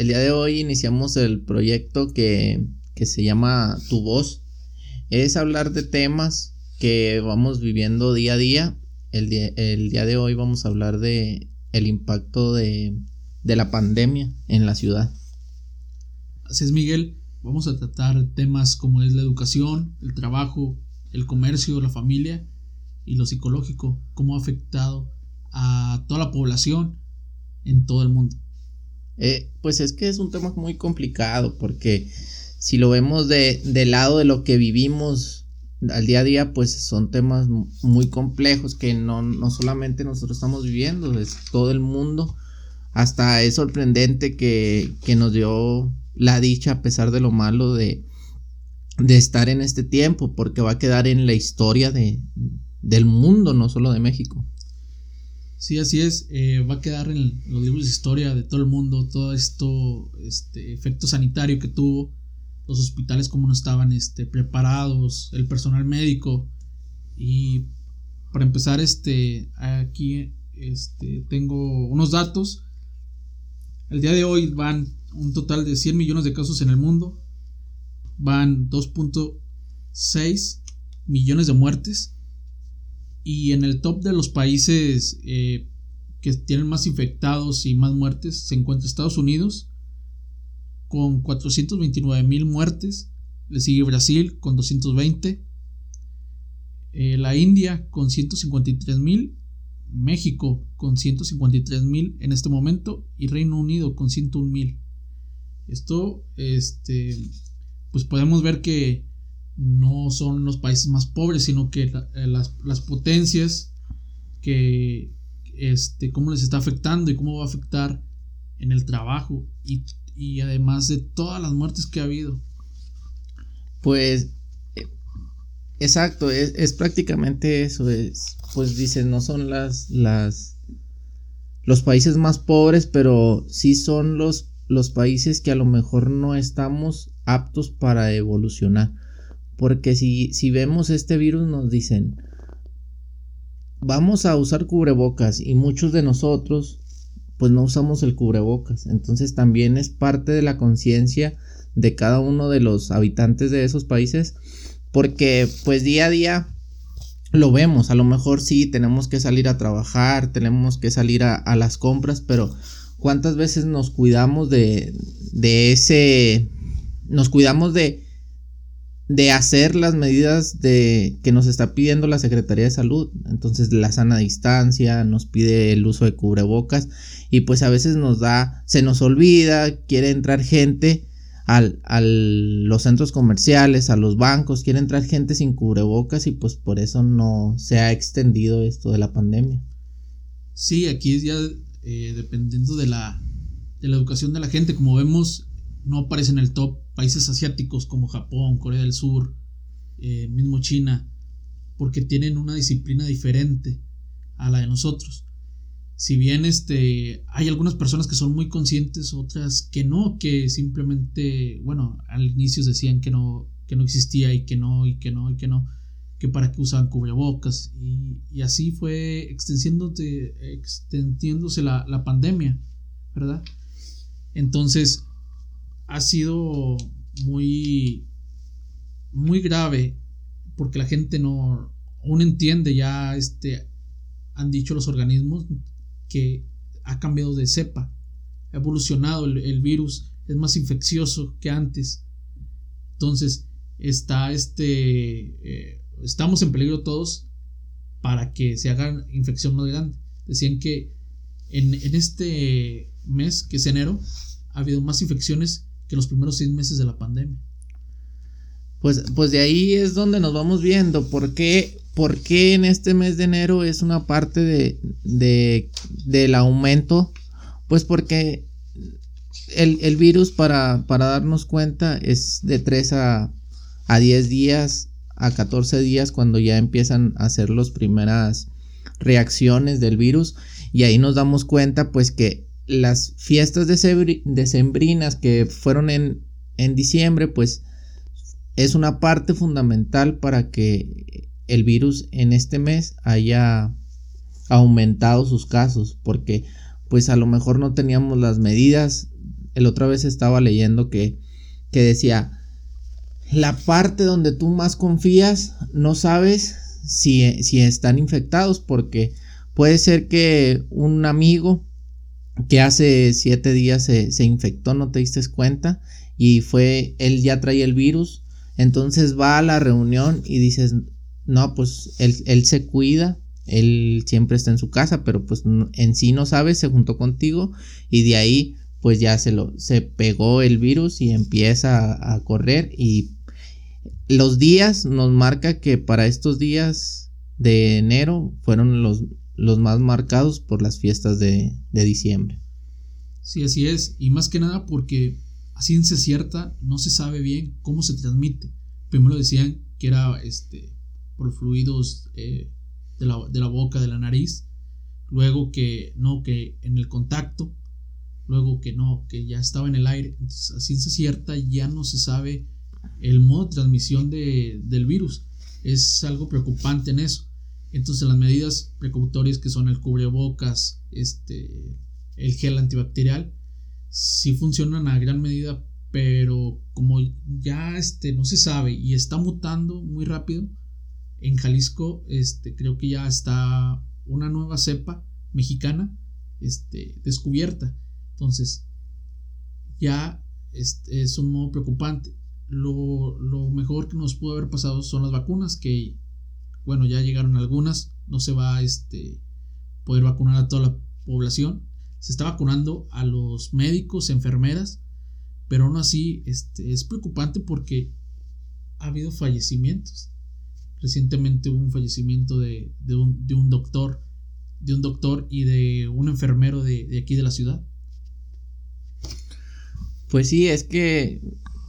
el día de hoy iniciamos el proyecto que, que se llama Tu Voz. Es hablar de temas que vamos viviendo día a día. El día, el día de hoy vamos a hablar de el impacto de, de la pandemia en la ciudad. Así es, Miguel. Vamos a tratar temas como es la educación, el trabajo, el comercio, la familia y lo psicológico, cómo ha afectado a toda la población en todo el mundo. Eh, pues es que es un tema muy complicado porque si lo vemos de, del lado de lo que vivimos al día a día, pues son temas muy complejos que no, no solamente nosotros estamos viviendo, es todo el mundo. Hasta es sorprendente que, que nos dio la dicha a pesar de lo malo de, de estar en este tiempo, porque va a quedar en la historia de, del mundo, no solo de México. Sí, así es, eh, va a quedar en los libros de historia de todo el mundo, todo esto, este efecto sanitario que tuvo, los hospitales como no estaban este, preparados, el personal médico. Y para empezar, este, aquí este, tengo unos datos. El día de hoy van un total de 100 millones de casos en el mundo, van 2.6 millones de muertes y en el top de los países eh, que tienen más infectados y más muertes se encuentra Estados Unidos con 429 mil muertes. Le sigue Brasil con 220. Eh, la India con 153 mil. México con 153 mil en este momento. Y Reino Unido con 101 mil. Esto, este, pues podemos ver que no son los países más pobres, sino que eh, las, potencias que, este, cómo les está afectando y cómo va a afectar en el trabajo y, además de todas las muertes que ha habido. Pues, eh, exacto, es, prácticamente eso, es, pues dicen, no son las, las, los países más pobres, pero sí son los, los países que a lo mejor no estamos aptos para evolucionar. Porque si, si vemos este virus nos dicen, vamos a usar cubrebocas y muchos de nosotros pues no usamos el cubrebocas. Entonces también es parte de la conciencia de cada uno de los habitantes de esos países porque pues día a día lo vemos, a lo mejor sí tenemos que salir a trabajar, tenemos que salir a, las compras, pero ¿cuántas veces nos cuidamos de, de ese, nos cuidamos de, de hacer las medidas de que nos está pidiendo la Secretaría de Salud. Entonces, la sana distancia, nos pide el uso de cubrebocas y pues a veces nos da, se nos olvida, quiere entrar gente al, a los centros comerciales, a los bancos, quiere entrar gente sin cubrebocas y pues por eso no se ha extendido esto de la pandemia. Sí, aquí es ya eh, dependiendo de la, de la educación de la gente, como vemos, no aparece en el top países asiáticos como Japón, Corea del Sur, eh, mismo China, porque tienen una disciplina diferente a la de nosotros. Si bien este, hay algunas personas que son muy conscientes, otras que no, que simplemente, bueno, al inicio decían que no, que no existía y que no, y que no, y que no, que para qué usaban cubrebocas. Y, y así fue extendiéndose, la, la pandemia, ¿verdad? Entonces, ha sido muy, muy grave porque la gente no aún entiende ya este han dicho los organismos que ha cambiado de cepa ha evolucionado el, virus es más infeccioso que antes. Entonces está este eh, estamos en peligro todos para que se haga infección más grande. Decían que en, en este mes que es enero ha habido más infecciones que los primeros seis meses de la pandemia. Pues, pues de ahí es donde nos vamos viendo. ¿Por qué, en este mes de enero es una parte de, de del aumento? Pues porque el, el virus, para, para, darnos cuenta, es de 3 a, a 10 días, a 14 días, cuando ya empiezan a hacer las primeras reacciones del virus. Y ahí nos damos cuenta, pues, que las fiestas decembrinas que fueron en, en diciembre, pues es una parte fundamental para que el virus en este mes haya aumentado sus casos, porque pues a lo mejor no teníamos las medidas. El otra vez estaba leyendo que, que decía, la parte donde tú más confías no sabes si, si están infectados porque puede ser que un amigo que hace siete días se, se, infectó, no te diste cuenta, y fue, él ya traía el virus, entonces va a la reunión y dices, no, pues él, él se cuida, él siempre está en su casa, pero pues en sí no sabe, se juntó contigo y de ahí pues ya se lo, se pegó el virus y empieza a, a correr y los días nos marca que para estos días de enero fueron los, los más marcados por las fiestas de, de, diciembre. Sí, así es. Y más que nada porque a ciencia cierta no se sabe bien cómo se transmite. Primero decían que era este, por fluidos eh, de, la, de la boca, de la nariz. Luego que no, que en el contacto. Luego que no, que ya estaba en el aire. Entonces, a ciencia cierta ya no se sabe el modo de transmisión de, del virus. Es algo preocupante en eso. Entonces las medidas precautorias que son el cubrebocas, este, el gel antibacterial, sí funcionan a gran medida, pero como ya este, no se sabe y está mutando muy rápido, en Jalisco este, creo que ya está una nueva cepa mexicana este, descubierta. Entonces, ya este, es un modo preocupante lo, mejor que nos pudo haber pasado son las vacunas, que bueno, ya llegaron algunas, no se va a este, poder vacunar a toda la población. Se está vacunando a los médicos, enfermeras, pero aún así este, es preocupante porque ha habido fallecimientos. Recientemente hubo un fallecimiento de, un, de un, doctor, de un doctor y de un enfermero de, de aquí de la ciudad. Pues sí, es que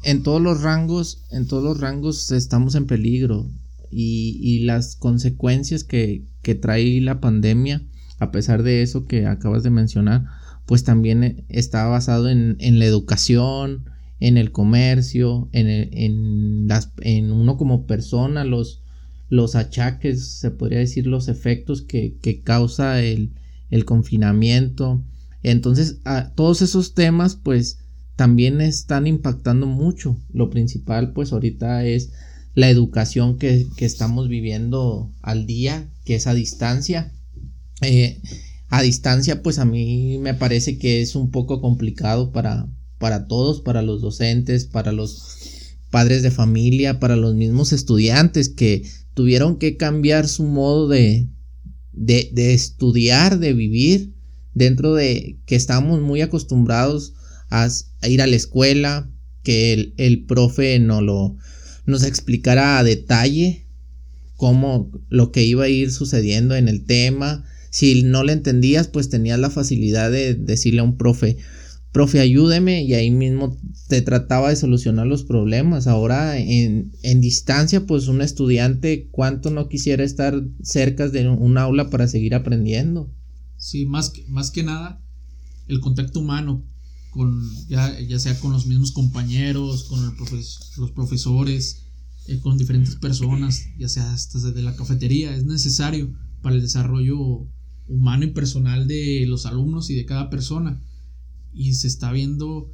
en todos los rangos, en todos los rangos estamos en peligro y, las consecuencias que, que, trae la pandemia, a pesar de eso que acabas de mencionar, pues también está basado en, en la educación, en el comercio, en, en, las, en uno como persona, los, los achaques, se podría decir los efectos que, que causa el, el confinamiento. Entonces, todos esos temas, pues, también están impactando mucho. Lo principal pues ahorita es la educación que, estamos viviendo al día, que es a distancia. Eh, a distancia pues a mí me parece que es un poco complicado para, para todos, para los docentes, para los padres de familia, para los mismos estudiantes que tuvieron que cambiar su modo de, de, de estudiar, de vivir, dentro de que estamos muy acostumbrados a, ir a la escuela, que el, el profe no lo, nos explicara a detalle cómo lo que iba a ir sucediendo en el tema. Si no le entendías, pues tenías la facilidad de decirle a un profe, profe, ayúdeme, y ahí mismo te trataba de solucionar los problemas. Ahora en, en distancia, pues un estudiante, ¿cuánto no quisiera estar cerca de un aula para seguir aprendiendo? Sí, más más que nada, el contacto humano, con ya, ya sea con los mismos compañeros, con los profesores, eh, con diferentes personas, ya sea desde la cafetería, es necesario para el desarrollo humano y personal de los alumnos y de cada persona. Y se está viendo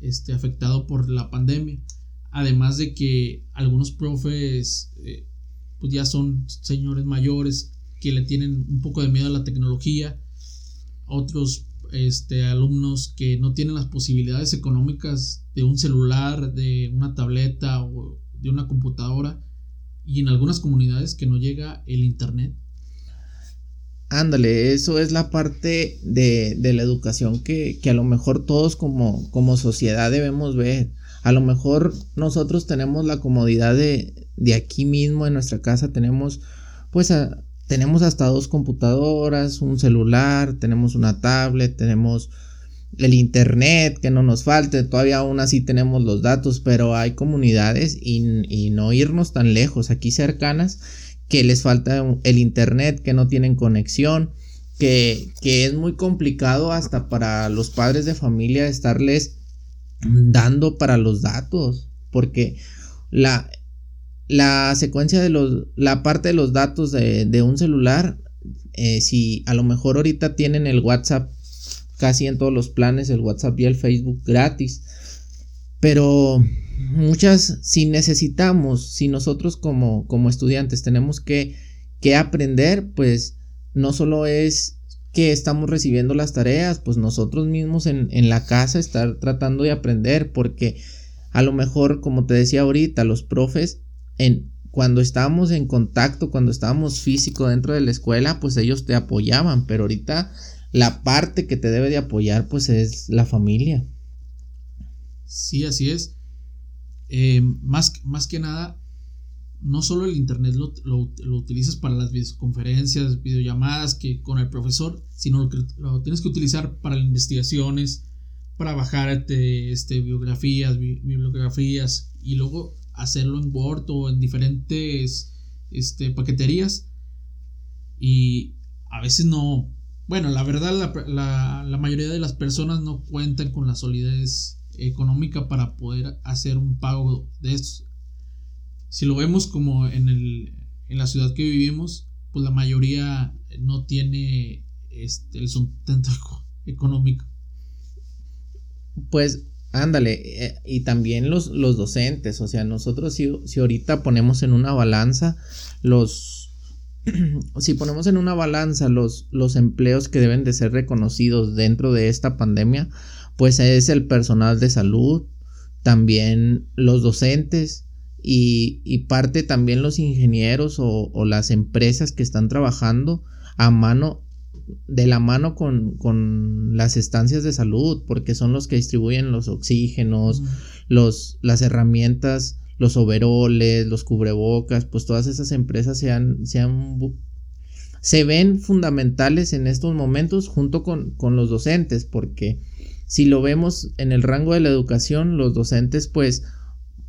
este, afectado por la pandemia. Además de que algunos profes eh, pues ya son señores mayores que le tienen un poco de miedo a la tecnología. Otros este, alumnos que no tienen las posibilidades económicas de un celular, de una tableta o de una computadora y en algunas comunidades que no llega el internet. Ándale, eso es la parte de, de la educación que, que, a lo mejor todos como, como sociedad debemos ver. A lo mejor nosotros tenemos la comodidad de, de aquí mismo en nuestra casa, tenemos pues a, tenemos hasta dos computadoras, un celular, tenemos una tablet, tenemos el internet que no nos falte, todavía aún así tenemos los datos, pero hay comunidades y, no irnos tan lejos, aquí cercanas, que les falta el internet, que no tienen conexión, que, que es muy complicado hasta para los padres de familia estarles dando para los datos, porque la, la secuencia de los, la parte de los datos de, de un celular, eh, si a lo mejor ahorita tienen el WhatsApp casi en todos los planes el WhatsApp y el Facebook gratis. Pero muchas, si necesitamos, si nosotros como, como estudiantes tenemos que, que aprender, pues no solo es que estamos recibiendo las tareas, pues nosotros mismos en, en, la casa estar tratando de aprender, porque a lo mejor, como te decía ahorita, los profes, en, cuando estábamos en contacto, cuando estábamos físico dentro de la escuela, pues ellos te apoyaban, pero ahorita la parte que te debe de apoyar, pues es la familia. Sí, así es. Eh, más, más que nada, no solo el internet lo, lo, utilizas para las videoconferencias, videollamadas que con el profesor, sino lo tienes que utilizar para las investigaciones, para bajarte este, biografías, bibliografías y luego hacerlo en Word o en diferentes este, paqueterías. Y a veces no. Bueno, la verdad, la, la, la mayoría de las personas no cuentan con la solidez económica para poder hacer un pago de estos. Si lo vemos como en, el, en la ciudad que vivimos, pues la mayoría no tiene este, el sustento económico. Pues ándale, eh, y también los, los docentes, o sea, nosotros si, si ahorita ponemos en una balanza los, si ponemos en una balanza los, los empleos que deben de ser reconocidos dentro de esta pandemia, pues es el personal de salud, también los docentes y, parte también los ingenieros o, las empresas que están trabajando a mano, de la mano con, las estancias de salud, porque son los que distribuyen los oxígenos, los, las herramientas, los overoles, los cubrebocas, pues todas esas empresas se han, se se ven fundamentales en estos momentos junto con, con los docentes, porque si lo vemos en el rango de la educación, los docentes pues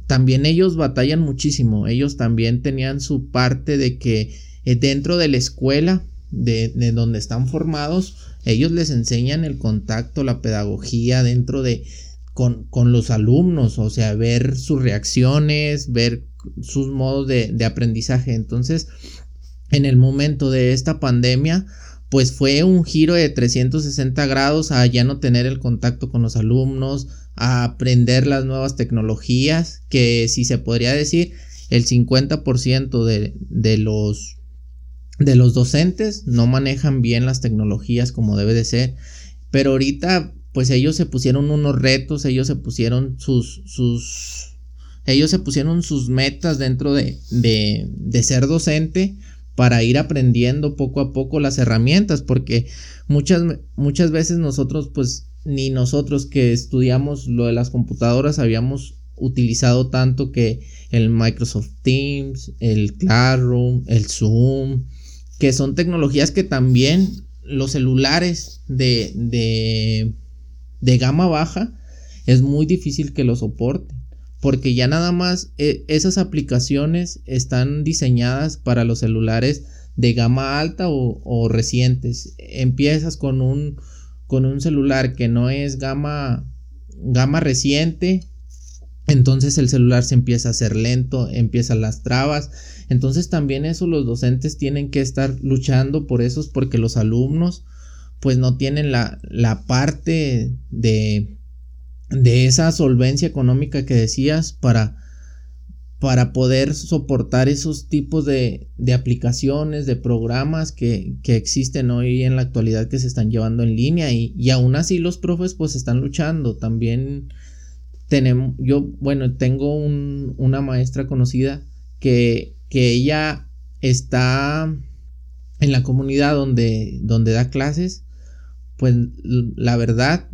también ellos batallan muchísimo, ellos también tenían su parte de que eh, dentro de la escuela, de, donde están formados, ellos les enseñan el contacto, la pedagogía dentro de con, con los alumnos, o sea, ver sus reacciones, ver sus modos de, de aprendizaje. Entonces, en el momento de esta pandemia, pues fue un giro de 360 grados a ya no tener el contacto con los alumnos, a aprender las nuevas tecnologías, que si se podría decir, el 50% de, de, los, de los docentes no manejan bien las tecnologías como debe de ser, pero ahorita pues ellos se pusieron unos retos, ellos se pusieron sus, sus, ellos se pusieron sus metas dentro de, de, de ser docente para ir aprendiendo poco a poco las herramientas, porque muchas, muchas veces nosotros, pues, ni nosotros que estudiamos lo de las computadoras habíamos utilizado tanto que el Microsoft Teams, el Classroom, el Zoom, que son tecnologías que también los celulares de, de, de gama baja es muy difícil que lo soporten porque ya nada más eh, esas aplicaciones están diseñadas para los celulares de gama alta o, recientes. Empiezas con un, con un celular que no es gama, gama reciente, entonces el celular se empieza a hacer lento, empiezan las trabas. Entonces también eso los docentes tienen que estar luchando por eso, porque los alumnos pues no tienen la, la parte de de esa solvencia económica que decías para, para poder soportar esos tipos de, de aplicaciones, de programas que, que, existen hoy en la actualidad que se están llevando en línea y, y aún así los profes pues están luchando. También tenemos, yo, bueno, tengo un, una maestra conocida que, que ella está en la comunidad donde, donde da clases, pues la verdad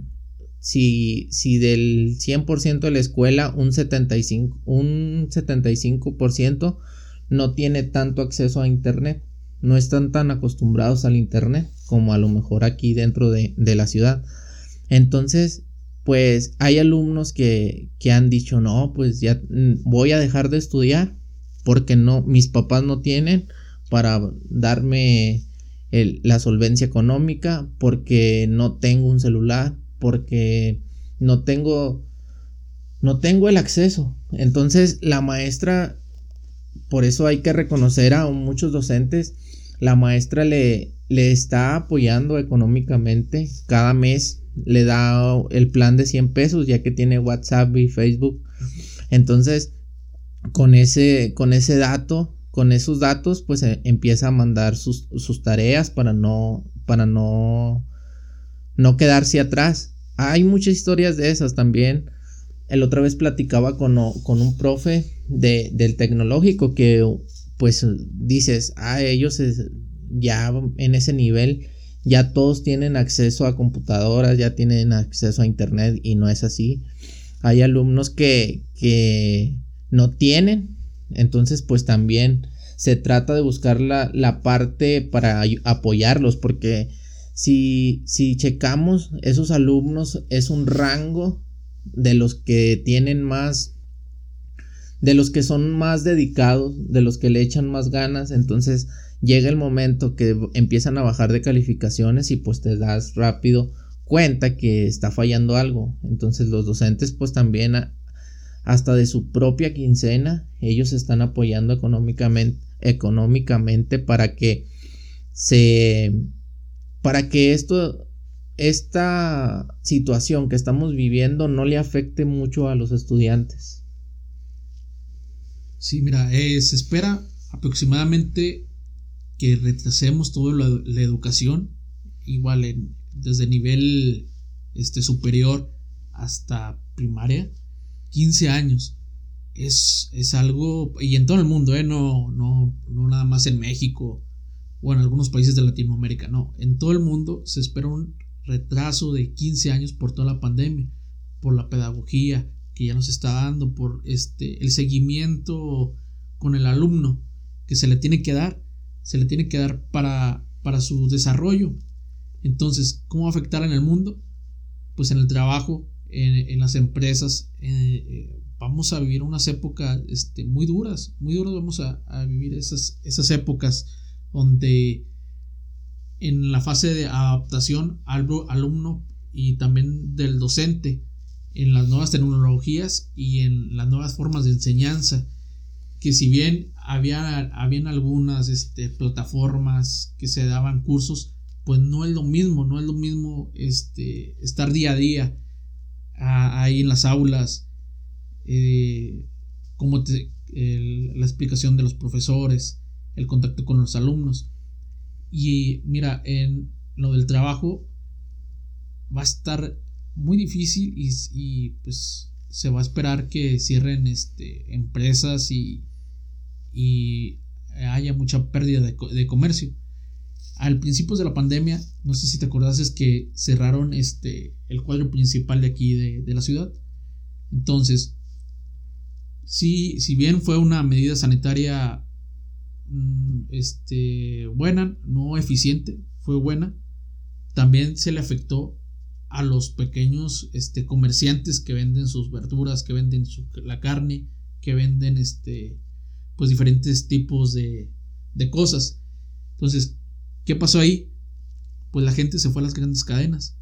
si, si del 100% de la escuela un 75%, un 75% no tiene tanto acceso a Internet. No están tan acostumbrados al Internet como a lo mejor aquí dentro de, de la ciudad. Entonces, pues hay alumnos que, que, han dicho, no, pues ya voy a dejar de estudiar porque no, mis papás no tienen para darme la solvencia económica, porque no tengo un celular, porque no tengo no tengo el acceso. Entonces la maestra, por eso hay que reconocer a muchos docentes, la maestra le, le está apoyando económicamente cada mes le da el plan de 100 pesos ya que tiene WhatsApp y Facebook. Entonces, con ese, con ese dato, con esos datos, pues eh, empieza a mandar sus, sus, tareas para no, para no, no quedarse atrás. Hay muchas historias de esas también. El otra vez platicaba con, con un profe de, del tecnológico que pues dices, ah, ellos ya en ese nivel ya todos tienen acceso a computadoras, ya tienen acceso a internet y no es así. Hay alumnos que, que no tienen, entonces pues también se trata de buscar la, parte para apoyarlos porque si, si checamos esos alumnos es un rango de los que tienen más de los que son más dedicados, de los que le echan más ganas, entonces llega el momento que empiezan a bajar de calificaciones y pues te das rápido cuenta que está fallando algo. Entonces los docentes pues también hasta de su propia quincena ellos están apoyando económicamente económicamente para que se para que esto esta situación que estamos viviendo no le afecte mucho a los estudiantes. Sí, mira, eh, se espera aproximadamente que retrasemos toda la, educación, igual en, desde nivel este, superior hasta primaria, 15 años. Es, es, algo, y en todo el mundo, ¿eh? no, no, no nada más en México o en algunos países de Latinoamérica, no, en todo el mundo se espera un retraso de 15 años por toda la pandemia, por la pedagogía que ya nos está dando, por este, el seguimiento con el alumno que se le tiene que dar se le tiene que dar para, para su desarrollo. Entonces, ¿cómo afectar en el mundo? Pues en el trabajo, en, las empresas. Eh, eh, vamos a vivir unas épocas este, muy duras, muy duras vamos a, vivir esas, esas épocas donde en la fase de adaptación al alumno y también del docente en las nuevas tecnologías y en las nuevas formas de enseñanza que si bien había, habían algunas este, plataformas que se daban cursos, pues no es lo mismo, no es lo mismo este, estar día a día ahí en las aulas, eh, como la explicación de los profesores, el contacto con los alumnos. Y mira, en lo del trabajo va a estar muy difícil y, y pues se va a esperar que cierren este, empresas y, y haya mucha pérdida de, comercio. Al principio de la pandemia, no sé si te acordás, es que cerraron este, el cuadro principal de aquí de, la ciudad. Entonces, si, si bien fue una medida sanitaria mm, este, buena, no eficiente, fue buena, también se le afectó a los pequeños este, comerciantes que venden sus verduras, que venden la carne, que venden este, pues diferentes tipos de, de cosas. Entonces, ¿qué pasó ahí? Pues la gente se fue a las grandes cadenas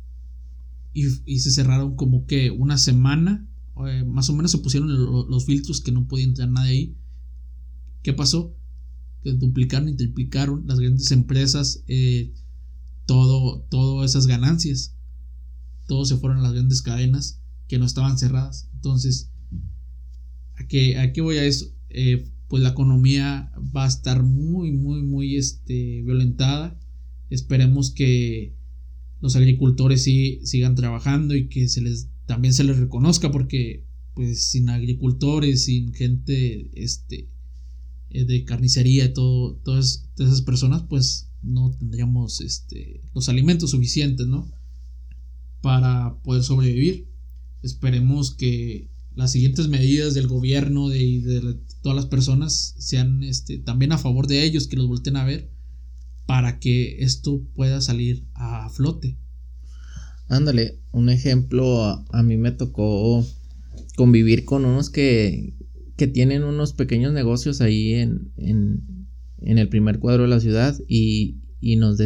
y, se cerraron como que una semana, eh, más o menos se pusieron los filtros que no podía entrar nadie ahí. ¿Qué pasó? Que duplicaron y triplicaron las grandes empresas eh, todo, todas esas ganancias. Todos se fueron a las grandes cadenas que no estaban cerradas. Entonces, ¿a qué, a qué voy a eso? Eh, pues la economía va a estar muy, muy, muy este, violentada. Esperemos que los agricultores sí, sigan trabajando y que se les, también se les reconozca porque pues sin agricultores, sin gente este, eh, de carnicería, todo, todas, esas personas, pues no tendríamos este, los alimentos suficientes, ¿no? Para poder sobrevivir. Esperemos que las siguientes medidas del gobierno y de, todas las personas sean este, también a favor de ellos, que los volten a ver para que esto pueda salir a flote. Ándale, un ejemplo, a, mí me tocó convivir con unos que, que tienen unos pequeños negocios ahí en, en, en, el primer cuadro de la ciudad y, y nos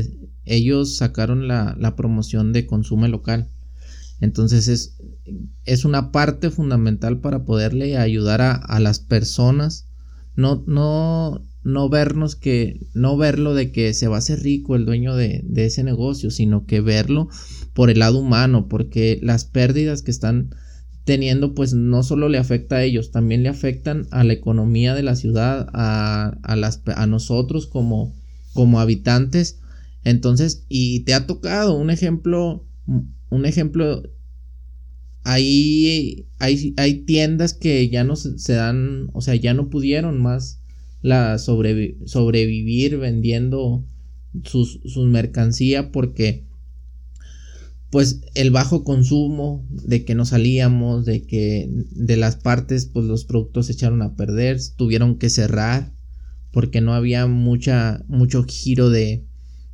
ellos sacaron la, la promoción de consumo local. Entonces es, es una parte fundamental para poderle ayudar a, las personas no, no, no vernos que, no verlo de que se va a hacer rico el dueño de, de ese negocio, sino que verlo por el lado humano, porque las pérdidas que están teniendo pues no solo le afecta a ellos, también le afectan a la economía de la ciudad, a, a, las, a nosotros como, como habitantes. Entonces, y te ha tocado un ejemplo, un ejemplo, ahí hay, hay tiendas que ya no se, dan, o sea, ya no pudieron más la sobrevivir vendiendo sus, sus mercancía porque pues el bajo consumo, de que no salíamos, de que de las partes pues los productos se echaron a perder, tuvieron que cerrar porque no había mucha mucho giro de,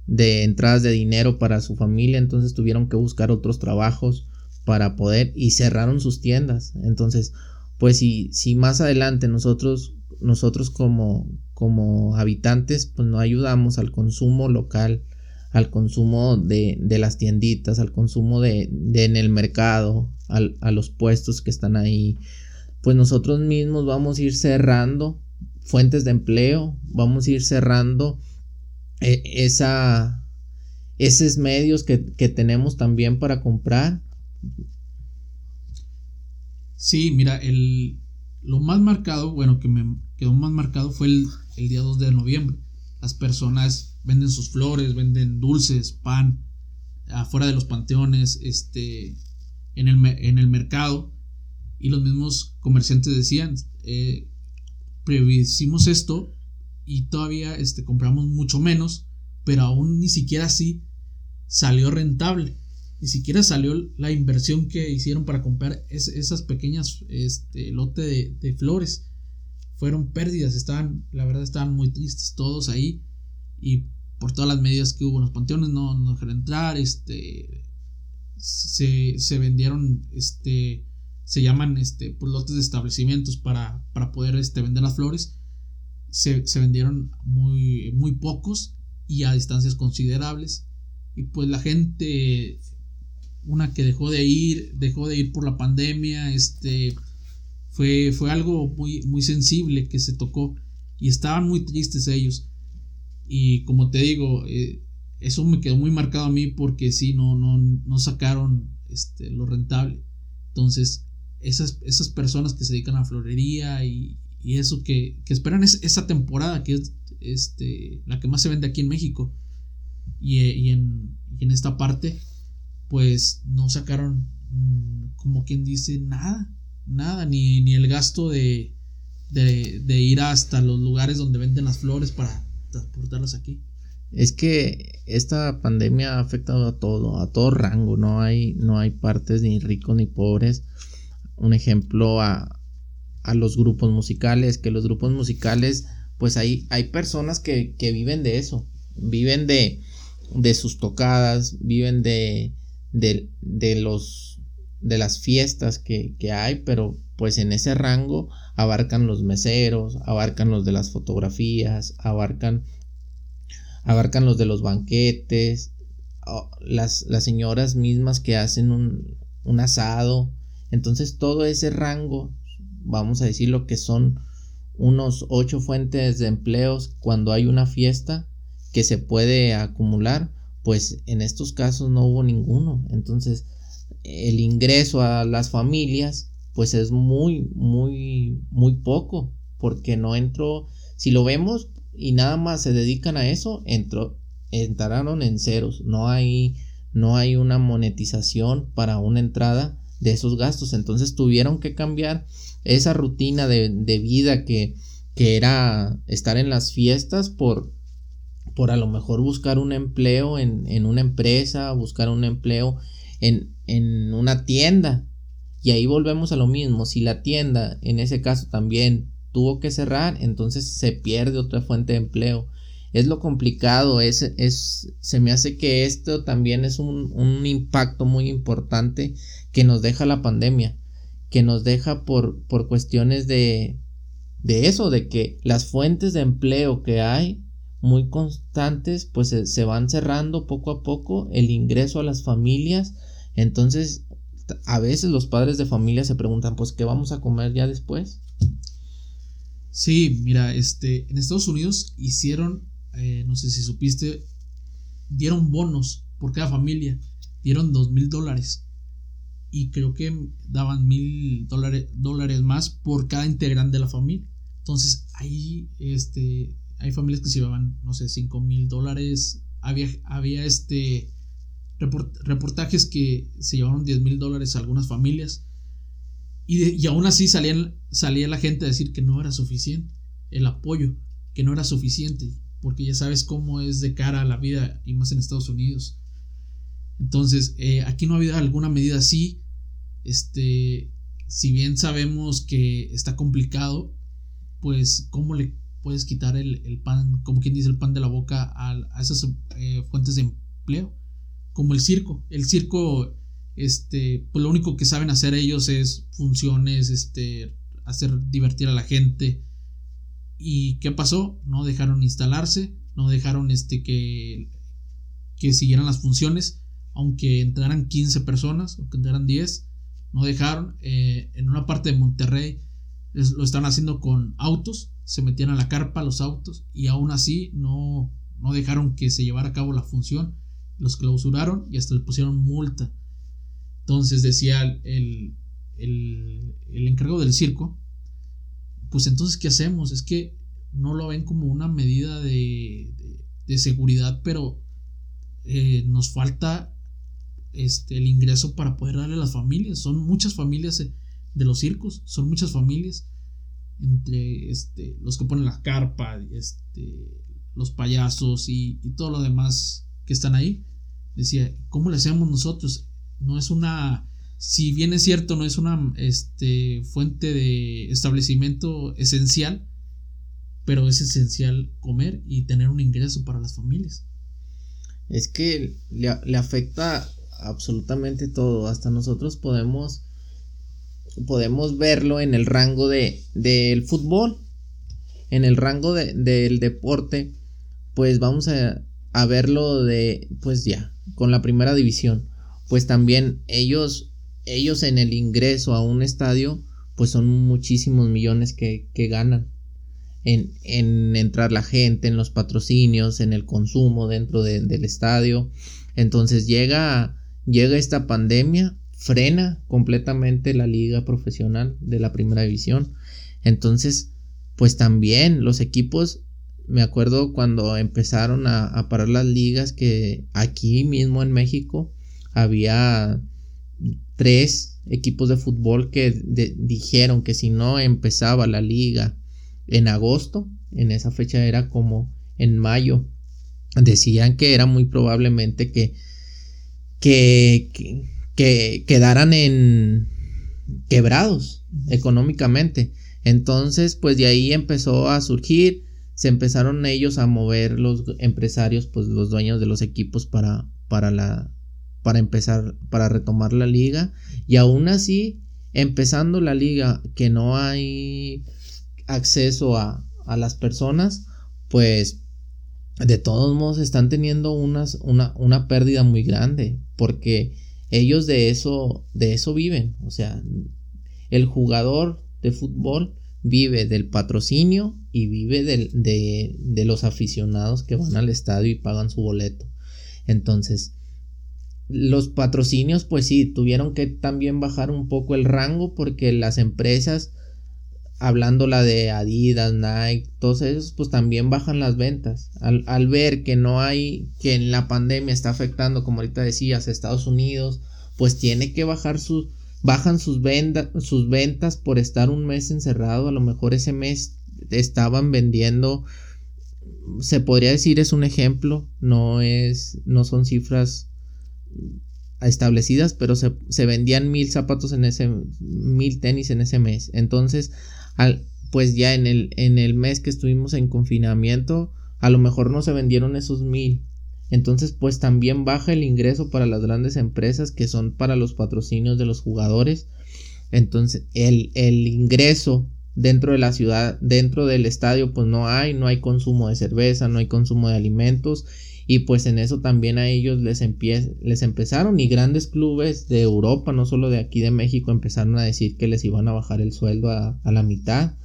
de entradas de dinero para su familia, entonces tuvieron que buscar otros trabajos para poder y cerraron sus tiendas. Entonces, pues si, si más adelante nosotros nosotros como como habitantes pues no ayudamos al consumo local al consumo de, de las tienditas, al consumo de, de en el mercado, al, a los puestos que están ahí, pues nosotros mismos vamos a ir cerrando fuentes de empleo, vamos a ir cerrando eh, esa, esos medios que, que, tenemos también para comprar. Sí, mira, el, lo más marcado, bueno, que me quedó más marcado fue el, el día 2 de noviembre. Las personas venden sus flores, venden dulces, pan, afuera de los panteones, este, en el, en el mercado. Y los mismos comerciantes decían, eh, previsimos esto y todavía este, compramos mucho menos, pero aún ni siquiera así salió rentable. Ni siquiera salió la inversión que hicieron para comprar esas pequeñas este, lote de, de flores. Fueron pérdidas, estaban, la verdad estaban muy tristes todos ahí y por todas las medidas que hubo en los panteones no, no dejaron entrar, este, se, se, vendieron, este, se llaman, este, pues, lotes de establecimientos para, para poder, este, vender las flores, se, se, vendieron muy, muy pocos y a distancias considerables, y pues la gente, una que dejó de ir, dejó de ir por la pandemia, este, fue, fue algo muy, muy sensible que se tocó, y estaban muy tristes ellos, y como te digo, eh, eso me quedó muy marcado a mí porque sí, no, no, no sacaron este, lo rentable. Entonces, esas, esas personas que se dedican a florería y, y eso que, que esperan es, esa temporada que es este, la que más se vende aquí en México y, y, en, y en, esta parte, pues no sacaron, mm, como quien dice, nada, nada, ni, ni el gasto de, de, de ir hasta los lugares donde venden las flores para transportarlas aquí. Es que esta pandemia ha afectado a todo, a todo rango, no hay, no hay partes ni ricos ni pobres. Un ejemplo a, a los grupos musicales, que los grupos musicales, pues hay, hay personas que, que viven de eso, viven de, de sus tocadas, viven de, de, de los de las fiestas que, que, hay, pero pues en ese rango abarcan los meseros, abarcan los de las fotografías, abarcan, abarcan los de los banquetes, las, las señoras mismas que hacen un, un asado. Entonces todo ese rango, vamos a decir lo que son unos ocho fuentes de empleos cuando hay una fiesta que se puede acumular, pues en estos casos no hubo ninguno. Entonces el ingreso a las familias pues es muy, muy, muy poco, porque no entró, si lo vemos y nada más se dedican a eso, entró, entraron en ceros, no hay, no hay una monetización para una entrada de esos gastos, entonces tuvieron que cambiar esa rutina de, de vida que, que era estar en las fiestas por, por a lo mejor buscar un empleo en, en una empresa, buscar un empleo en, en una tienda. Y ahí volvemos a lo mismo, si la tienda en ese caso también tuvo que cerrar, entonces se pierde otra fuente de empleo. Es lo complicado, es, es, se me hace que esto también es un, un impacto muy importante que nos deja la pandemia, que nos deja por, por cuestiones de, de eso, de que las fuentes de empleo que hay muy constantes, pues se, se van cerrando poco a poco el ingreso a las familias, entonces a veces los padres de familia se preguntan, pues, ¿qué vamos a comer ya después? Sí, mira, este, en Estados Unidos hicieron, eh, no sé si supiste, dieron bonos por cada familia, dieron dos mil dólares y creo que daban mil dólares, dólares más por cada integrante de la familia. Entonces ahí este, hay familias que se llevaban, no sé, cinco mil dólares. Había, había este, reportajes que se llevaron 10 mil dólares a algunas familias. Y, y aún así salían, salía la gente a decir que no era suficiente el apoyo, que no era suficiente, porque ya sabes cómo es de cara a la vida y más en Estados Unidos. Entonces, eh, aquí no ha habido alguna medida así. Este, si bien sabemos que está complicado, pues, ¿cómo le puedes quitar el, pan, como quien dice, el pan de la boca a, esas eh, fuentes de empleo? Como el circo. El circo, este, pues lo único que saben hacer ellos es funciones, este, hacer divertir a la gente. ¿Y qué pasó? No dejaron instalarse, no dejaron este que, que siguieran las funciones aunque entraran 15 personas, aunque entraran 10, no dejaron. Eh, en una parte de Monterrey lo están haciendo con autos, se metían a la carpa los autos y aún así no, no dejaron que se llevara a cabo la función. Los clausuraron y hasta le pusieron multa. Entonces decía el, el, el del circo, pues entonces ¿qué hacemos? Es que no lo ven como una medida de, de, seguridad, pero eh, nos falta este, el ingreso para poder darle a las familias. Son muchas familias eh, de los circos, son muchas familias entre este, los que ponen la carpa, este, los payasos y, todo lo demás que están ahí. Decía, ¿cómo le hacemos nosotros? No es una, si bien es cierto, no es una este, fuente de establecimiento esencial, pero es esencial comer y tener un ingreso para las familias. Es que le, le afecta absolutamente todo. Hasta nosotros podemos, podemos verlo en el rango de, del fútbol. En el rango de, del deporte, pues vamos a, a verlo de, pues ya, con la primera división. Pues también ellos, ellos en el ingreso a un estadio, pues son muchísimos millones que, que ganan. En, en, entrar la gente, en los patrocinios, en el consumo dentro del estadio. Entonces llega llega esta pandemia, frena completamente la liga profesional de la primera división. Entonces, pues también los equipos, me acuerdo cuando empezaron a, parar las ligas que aquí mismo en México había tres equipos de fútbol que dijeron que si no empezaba la liga en agosto, en esa fecha era como en mayo, decían que era muy probablemente que que, que, quedaran en quebrados económicamente. Entonces, pues de ahí empezó a surgir, se empezaron ellos a mover los empresarios, pues los dueños de los equipos para, para la, para empezar, para retomar la liga. Y aún así, empezando la liga, que no hay acceso a, a las personas, pues de todos modos están teniendo unas, una, una pérdida muy grande porque ellos de eso, de eso viven. O sea, el jugador de fútbol vive del patrocinio y vive de, de, los aficionados que van al estadio y pagan su boleto. Entonces, los patrocinios, pues sí, tuvieron que también bajar un poco el rango porque las empresas hablando la de Adidas, Nike, todos esos, pues también bajan las ventas. Al, ver que no hay, que en la pandemia está afectando, como ahorita decías, Estados Unidos, pues tiene que bajar sus, bajan sus, sus ventas por estar un mes encerrado. A lo mejor ese mes estaban vendiendo, se podría decir es un ejemplo, no es, no son cifras establecidas, pero se, se vendían mil zapatos en ese, mil tenis en ese mes. Entonces, pues ya en el, en el mes que estuvimos en confinamiento, a lo mejor no se vendieron esos mil. Entonces, pues también baja el ingreso para las grandes empresas que son para los patrocinios de los jugadores. Entonces, el, el ingreso dentro de la ciudad, dentro del estadio, pues no hay, no hay consumo de cerveza, no hay consumo de alimentos y pues en eso también a ellos les, les empezaron y grandes clubes de Europa, no solo de aquí de México, empezaron a decir que les iban a bajar el sueldo a, la mitad.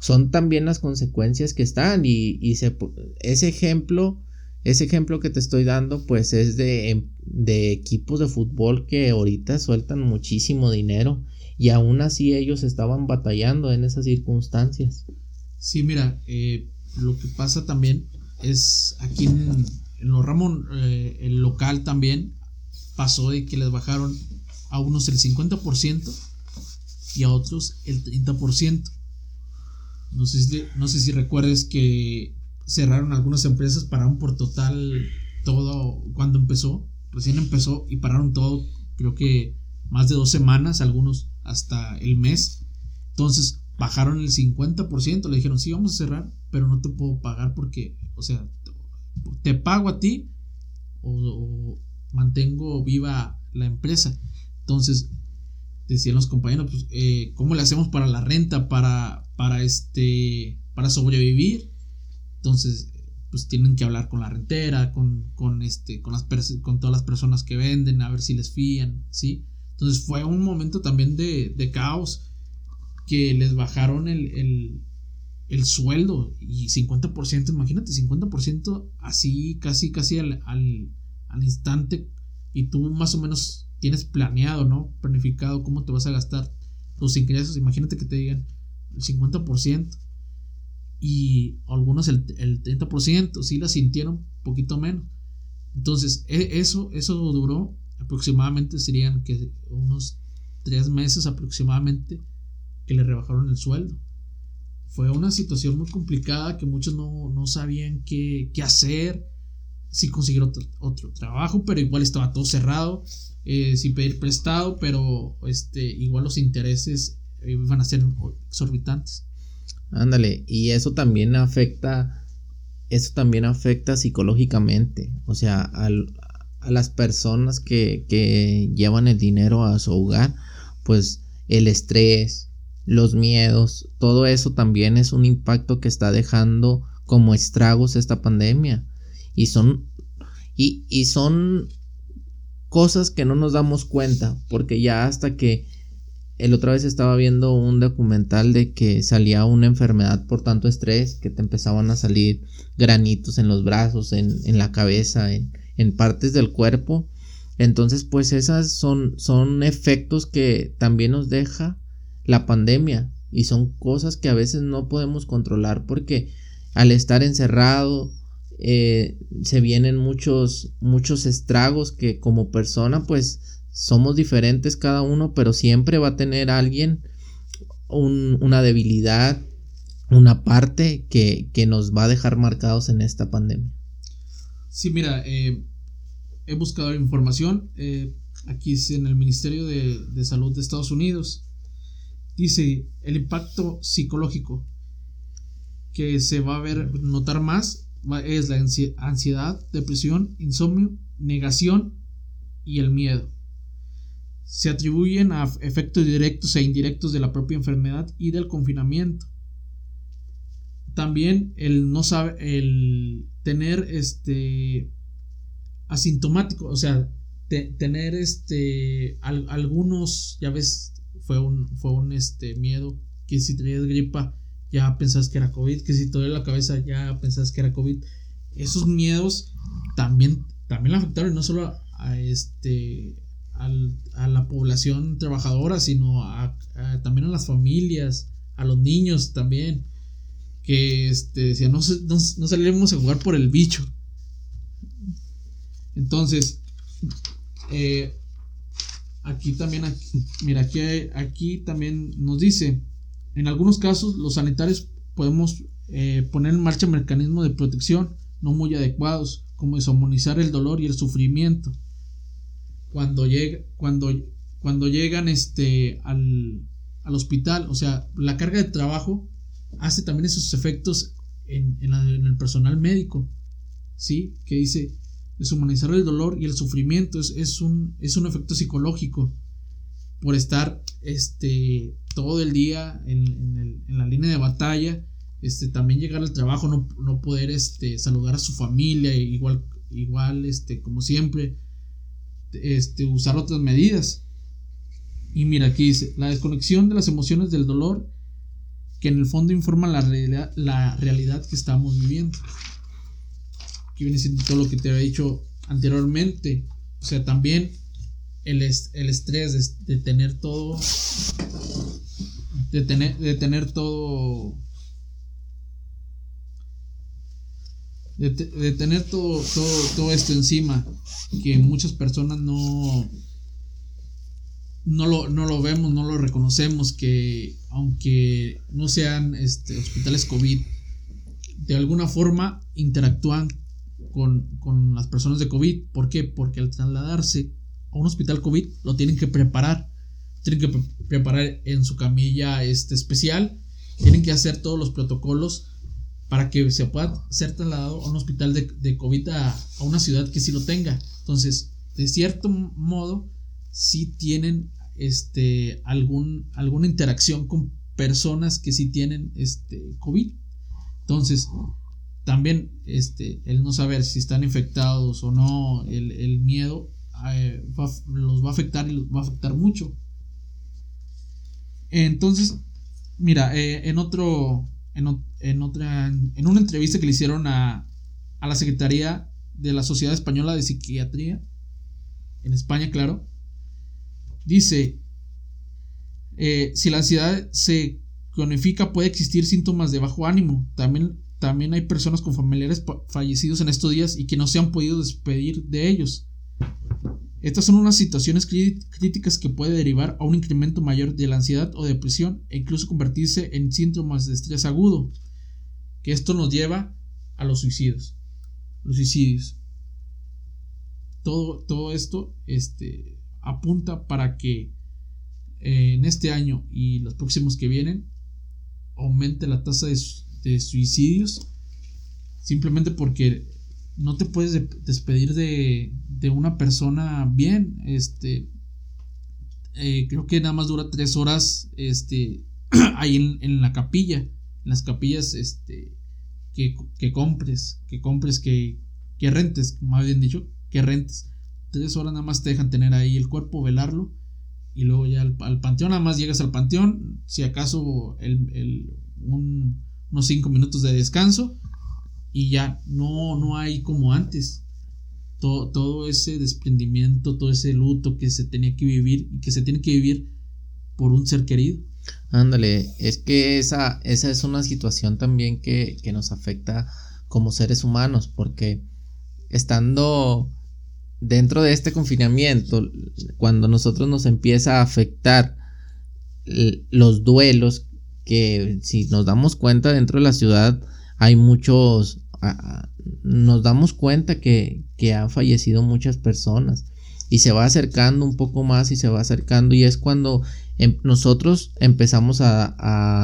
son también las consecuencias que están y, y se, ese ejemplo, ese ejemplo que te estoy dando pues es de, de equipos de fútbol que ahorita sueltan muchísimo dinero y aún así ellos estaban batallando en esas circunstancias. Sí, mira, eh, lo que pasa también es aquí en, los Ramón, eh, el local también pasó de que les bajaron a unos el 50% y a otros el 30%. No sé si, no sé si recuerdes que cerraron algunas empresas, pararon por total todo cuando empezó. Recién empezó y pararon todo, creo que más de dos semanas, algunos hasta el mes. Entonces bajaron el 50%, le dijeron, sí, vamos a cerrar, pero no te puedo pagar porque, o sea, te pago a ti o, mantengo viva la empresa. Entonces, decían los compañeros, pues, eh, ¿cómo le hacemos para la renta, para, para, este, para sobrevivir? Entonces, pues tienen que hablar con la rentera, con, con, este, con, las con todas las personas que venden, a ver si les fían, ¿sí? Entonces fue un momento también de, de caos que les bajaron el, el, sueldo y 50%, imagínate, 50% así, casi, casi al, al, al instante y tú más o menos tienes planeado, ¿no? Planificado cómo te vas a gastar los ingresos, imagínate que te digan el 50% y algunos el, el 30%, sí la sintieron poquito menos. Entonces, e, eso, eso duró aproximadamente, serían que unos tres meses aproximadamente que le rebajaron el sueldo. Fue una situación muy complicada que muchos no, sabían qué, qué, hacer, si conseguir otro, otro, trabajo, pero igual estaba todo cerrado, eh, sin pedir prestado, pero este, igual los intereses iban a ser exorbitantes. Ándale, y eso también afecta, eso también afecta psicológicamente, o sea, a las personas que, que llevan el dinero a su hogar, pues el estrés, los miedos, todo eso también es un impacto que está dejando como estragos esta pandemia. Y son, y, y son cosas que no nos damos cuenta, porque ya hasta que el otra vez estaba viendo un documental de que salía una enfermedad por tanto estrés, que te empezaban a salir granitos en los brazos, en, en la cabeza, en, en, partes del cuerpo. Entonces, pues esas son, son efectos que también nos deja la pandemia y son cosas que a veces no podemos controlar porque al estar encerrado eh, se vienen muchos muchos estragos que como persona pues somos diferentes cada uno, pero siempre va a tener alguien una debilidad, una parte que, nos va a dejar marcados en esta pandemia. Sí, mira, eh, he buscado información. Eh, aquí en el Ministerio de, Salud de Estados Unidos. Dice el impacto psicológico que se va a ver, notar más es la ansiedad, depresión, insomnio, negación y el miedo se atribuyen a efectos directos e indirectos de la propia enfermedad y del confinamiento. También el no saber, el tener este asintomático, o sea, tener este algunos, ya ves, fue un, fue un este miedo que si tenías gripa ya pensás que era COVID, que si te duele la cabeza ya pensás que era COVID. Esos miedos también, también afectaron no solo a este a la población trabajadora, sino también a las familias, a los niños también, que este, decían, no, no, a jugar por el bicho. Entonces, eh, aquí también, mira, aquí, aquí también nos dice, en algunos casos los sanitarios podemos eh, poner en marcha mecanismos de protección no muy adecuados, como deshumanizar el dolor y el sufrimiento cuando, llega, cuando, cuando llegan este, al, al, hospital. O sea, la carga de trabajo hace también esos efectos en, en, el personal médico. ¿Sí? Que dice deshumanizar el dolor y el sufrimiento. Es, es, un, es un efecto psicológico por estar este, todo el día en, en, el, en la línea de batalla. Este, también llegar al trabajo, no, no poder este, saludar a su familia, igual, igual este, como siempre, este, usar otras medidas. Y mira, aquí dice, la desconexión de las emociones del dolor que en el fondo informan la realidad, la realidad que estamos viviendo. Viene siendo todo lo que te había dicho anteriormente. O sea, también el, el estrés de, tener todo. De tener, de tener todo. De, de tener todo, todo, todo esto encima. Que muchas personas no no lo, no lo vemos, no lo reconocemos, que aunque no sean este, hospitales COVID, de alguna forma interactúan con, con, las personas de COVID. ¿Por qué? Porque al trasladarse a un hospital COVID lo tienen que preparar. Tienen que preparar en su camilla este, especial. Tienen que hacer todos los protocolos para que se pueda ser trasladado a un hospital de, de COVID a, a una ciudad que sí lo tenga. Entonces, de cierto modo, si tienen este, algún, alguna interacción con personas que sí tienen este, COVID. Entonces, también este, el no saber si están infectados o no, el, miedo eh, los va a afectar y los va a afectar mucho. Entonces, mira, eh, en otro, en, en, otra, en una entrevista que le hicieron a, a la Secretaría de la Sociedad Española de Psiquiatría, en España, claro, dice, eh, si la ansiedad se cronifica puede existir síntomas de bajo ánimo. También, también hay personas con familiares fallecidos en estos días y que no se han podido despedir de ellos. Estas son unas situaciones críticas que puede derivar a un incremento mayor de la ansiedad o depresión e incluso convertirse en síntomas de estrés agudo, que esto nos lleva a los suicidios. Los suicidios. Todo, todo esto este, apunta para que eh, en este año y los próximos que vienen aumente la tasa de, suicidios simplemente porque no te puedes despedir de, de, una persona bien este eh, creo que nada más dura tres horas este ahí en, en, la capilla en las capillas este que, que compres que compres que, que rentes más bien dicho que rentes tres horas nada más te dejan tener ahí el cuerpo, velarlo. Y luego ya al, panteón, nada más llegas al panteón. Si acaso el, unos cinco minutos de descanso. Y ya no, no hay como antes. Todo, todo ese desprendimiento, todo ese luto que se tenía que vivir y que se tiene que vivir por un ser querido. Ándale, es que esa, esa es una situación también que, que nos afecta como seres humanos, porque estando dentro de este confinamiento, cuando nosotros nos empieza a afectar los duelos, que si nos damos cuenta dentro de la ciudad hay muchos, nos damos cuenta que, que han fallecido muchas personas y se va acercando un poco más y se va acercando y es cuando em, nosotros empezamos a,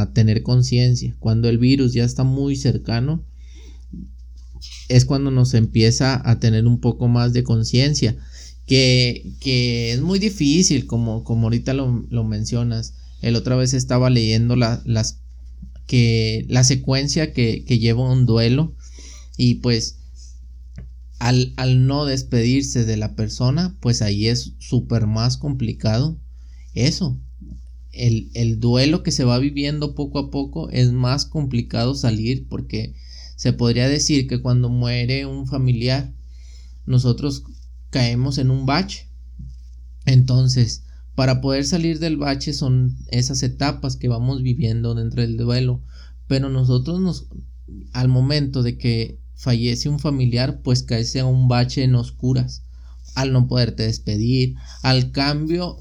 a tener conciencia, cuando el virus ya está muy cercano es cuando nos empieza a tener un poco más de conciencia. Que, que, es muy difícil, como, como ahorita lo, mencionas. El otra vez estaba leyendo la, las, que, la secuencia que, que lleva un duelo y pues al, al, no despedirse de la persona, pues ahí es súper más complicado eso. El, el duelo que se va viviendo poco a poco es más complicado salir porque se podría decir que cuando muere un familiar, nosotros caemos en un bache. Entonces, para poder salir del bache son esas etapas que vamos viviendo dentro del duelo. Pero nosotros nos, al momento de que fallece un familiar, pues caes en un bache en oscuras. Al no poderte despedir, al cambio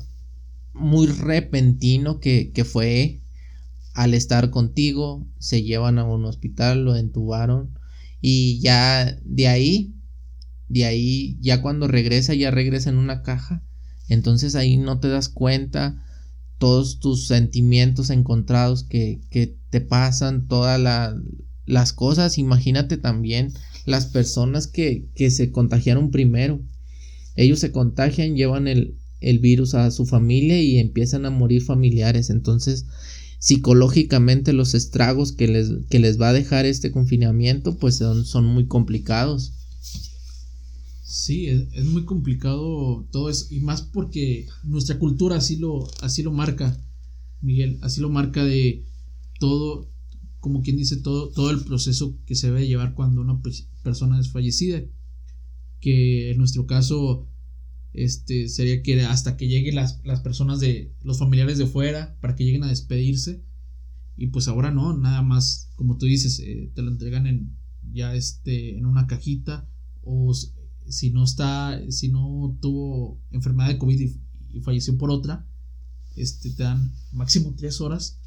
muy repentino que, que fue al estar contigo, se llevan a un hospital, lo entubaron y ya de ahí, de ahí, ya cuando regresa, ya regresa en una caja, entonces ahí no te das cuenta todos tus sentimientos encontrados que, que te pasan, todas las cosas, imagínate también las personas que, que se contagiaron primero, ellos se contagian, llevan el, el virus a su familia y empiezan a morir familiares, entonces psicológicamente los estragos que les, que les va a dejar este confinamiento pues son, son muy complicados. Sí, es, muy complicado todo eso y más porque nuestra cultura así lo, así lo marca, Miguel, así lo marca de todo, como quien dice, todo, todo el proceso que se debe llevar cuando una persona es fallecida. Que en nuestro caso, este, sería que hasta que lleguen las, las personas de los familiares de fuera, para que lleguen a despedirse. Y pues ahora no, nada más, como tú dices, eh, te lo entregan en ya este, en una cajita o si no está, si no tuvo enfermedad de COVID y, falleció por otra, este, te dan máximo tres horas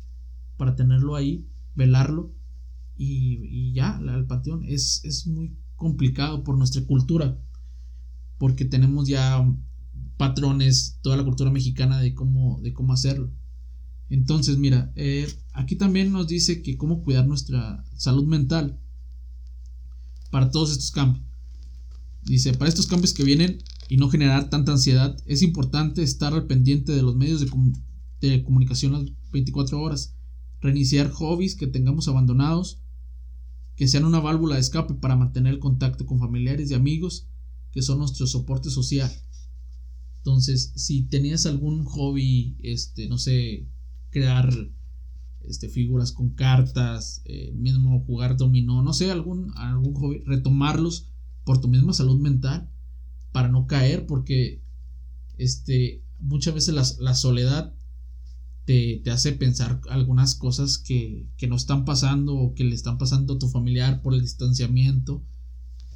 para tenerlo ahí, velarlo y, ya, al panteón. Es, es muy complicado por nuestra cultura, porque tenemos ya patrones, toda la cultura mexicana de cómo, de cómo hacerlo. Entonces, mira, eh, aquí también nos dice que cómo cuidar nuestra salud mental para todos estos cambios. Dice, para estos cambios que vienen y no generar tanta ansiedad, es importante estar al pendiente de los medios de, comunicación las 24 horas, reiniciar hobbies que tengamos abandonados, que sean una válvula de escape para mantener el contacto con familiares y amigos, que son nuestro soporte social. Entonces, si tenías algún hobby, este, no sé, crear este, figuras con cartas, eh, mismo jugar dominó, no sé, algún, algún hobby, retomarlos por tu misma salud mental para no caer porque este muchas veces la, soledad te, hace pensar algunas cosas que, no están pasando o que le están pasando a tu familiar por el distanciamiento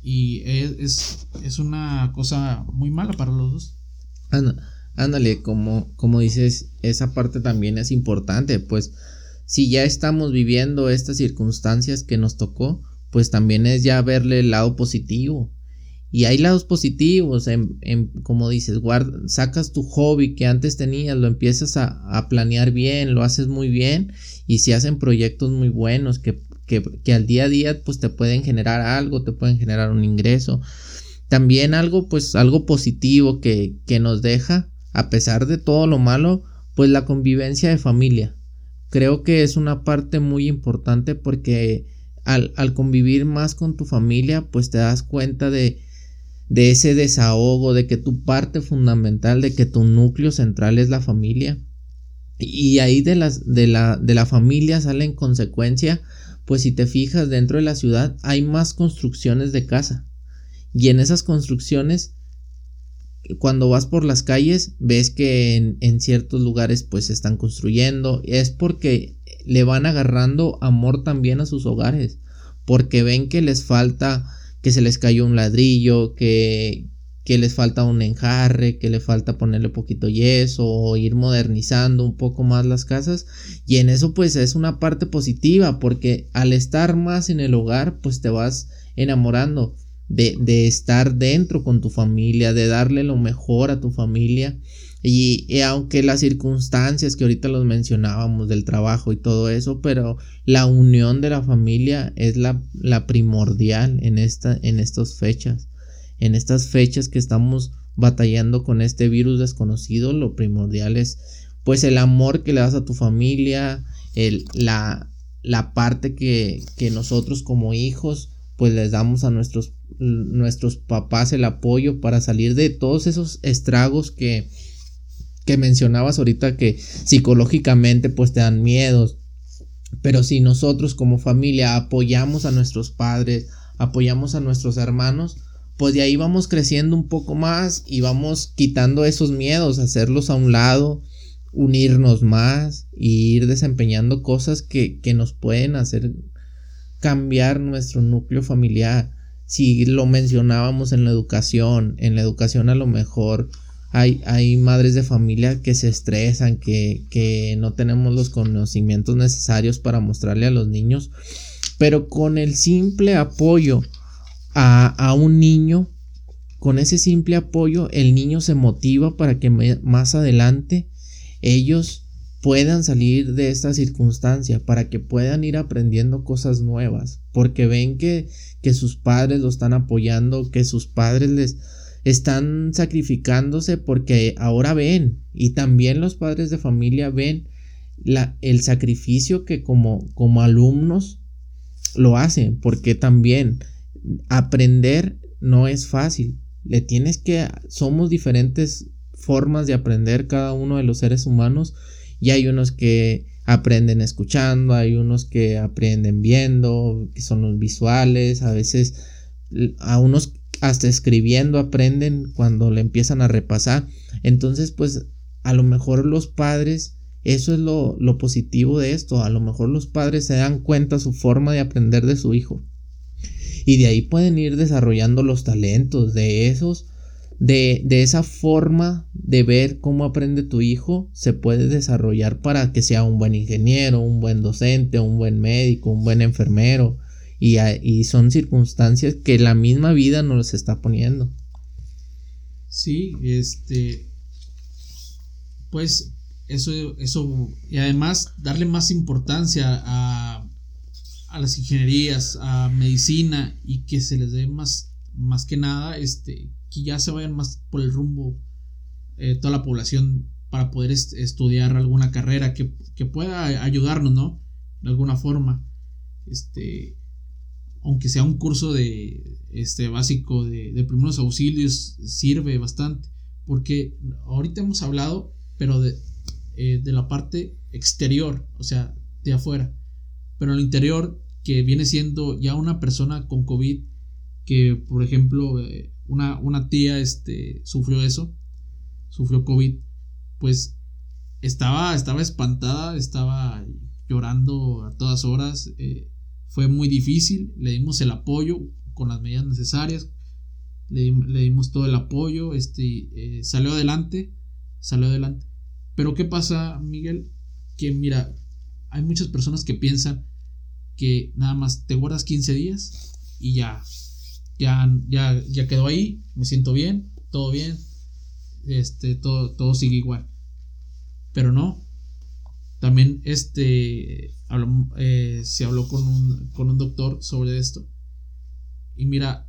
y es, es, una cosa muy mala para los dos. ándale, como, como dices, esa parte también es importante, pues si ya estamos viviendo estas circunstancias que nos tocó, pues también es ya verle el lado positivo. Y hay lados positivos, en, como dices, sacas tu hobby que antes tenías, lo empiezas a, planear bien, lo haces muy bien y se hacen proyectos muy buenos que, que, al día a día pues te pueden generar algo, te pueden generar un ingreso. También algo pues algo positivo que, que nos deja, a pesar de todo lo malo, pues la convivencia de familia. Creo que es una parte muy importante porque al, convivir más con tu familia, pues te das cuenta de, de ese desahogo, de que tu parte fundamental, de que tu núcleo central es la familia. Y ahí de, las, de, la, de la familia sale en consecuencia, pues si te fijas dentro de la ciudad hay más construcciones de casa. Y en esas construcciones, cuando vas por las calles, ves que en, ciertos lugares pues se están construyendo. Es porque le van agarrando amor también a sus hogares, porque ven que les falta, que se les cayó un ladrillo, que, que les falta un enjarre, que le falta ponerle poquito yeso o ir modernizando un poco más las casas y en eso pues es una parte positiva porque al estar más en el hogar pues te vas enamorando de, de estar dentro con tu familia, de darle lo mejor a tu familia y, aunque las circunstancias que ahorita los mencionábamos del trabajo y todo eso, pero la unión de la familia es la, la primordial en, esta, en estas fechas. En estas fechas que estamos batallando con este virus desconocido, lo primordial es pues el amor que le das a tu familia, el, la, la parte que, que nosotros como hijos pues les damos a nuestros, nuestros papás el apoyo para salir de todos esos estragos que, que mencionabas ahorita que psicológicamente pues te dan miedos. Pero si nosotros como familia apoyamos a nuestros padres, apoyamos a nuestros hermanos, pues de ahí vamos creciendo un poco más y vamos quitando esos miedos, hacerlos a un lado, unirnos más y ir desempeñando cosas que, que nos pueden hacer cambiar nuestro núcleo familiar. Si lo mencionábamos en la educación, en la educación a lo mejor hay, madres de familia que se estresan, que, no tenemos los conocimientos necesarios para mostrarle a los niños, pero con el simple apoyo a, un niño, con ese simple apoyo, el niño se motiva para que más adelante ellos puedan salir de esta circunstancia, para que puedan ir aprendiendo cosas nuevas, porque ven que, que sus padres lo están apoyando, que sus padres les, están sacrificándose porque ahora ven y también los padres de familia ven la, el sacrificio que como, como alumnos lo hacen porque también aprender no es fácil. Le tienes que somos diferentes formas de aprender cada uno de los seres humanos y hay unos que aprenden escuchando, hay unos que aprenden viendo, que son los visuales, a veces a unos hasta escribiendo aprenden cuando le empiezan a repasar. Entonces, pues a lo mejor los padres, eso es lo, lo positivo de esto, a lo mejor los padres se dan cuenta su forma de aprender de su hijo. Y de ahí pueden ir desarrollando los talentos de esos de, de, esa forma de ver cómo aprende tu hijo se puede desarrollar para que sea un buen ingeniero, un buen docente, un buen médico, un buen enfermero. Y, y son circunstancias que la misma vida nos está poniendo. Sí, este. Pues eso, eso. Y además darle más importancia a, a las ingenierías, a medicina y que se les dé más, más que nada, este, que ya se vayan más por el rumbo eh, toda la población para poder estudiar alguna carrera que, pueda ayudarnos, ¿no? De alguna forma. Este, aunque sea un curso de este básico de, primeros auxilios, sirve bastante. Porque ahorita hemos hablado, pero de, eh, de la parte exterior, o sea, de afuera. Pero en el interior, que viene siendo ya una persona con COVID, que por ejemplo, eh, una, una tía este, sufrió eso, sufrió COVID, pues estaba, estaba espantada, estaba llorando a todas horas, eh, fue muy difícil, le dimos el apoyo con las medidas necesarias, le, dimos todo el apoyo, este, eh, salió adelante, salió adelante. Pero ¿qué pasa, Miguel? Que mira, hay muchas personas que piensan que nada más te guardas 15 días y ya ya, ya, ya quedó ahí, me siento bien, todo bien, este, todo, todo sigue igual. Pero no, también este, eh, se habló con un, con un doctor sobre esto. Y mira,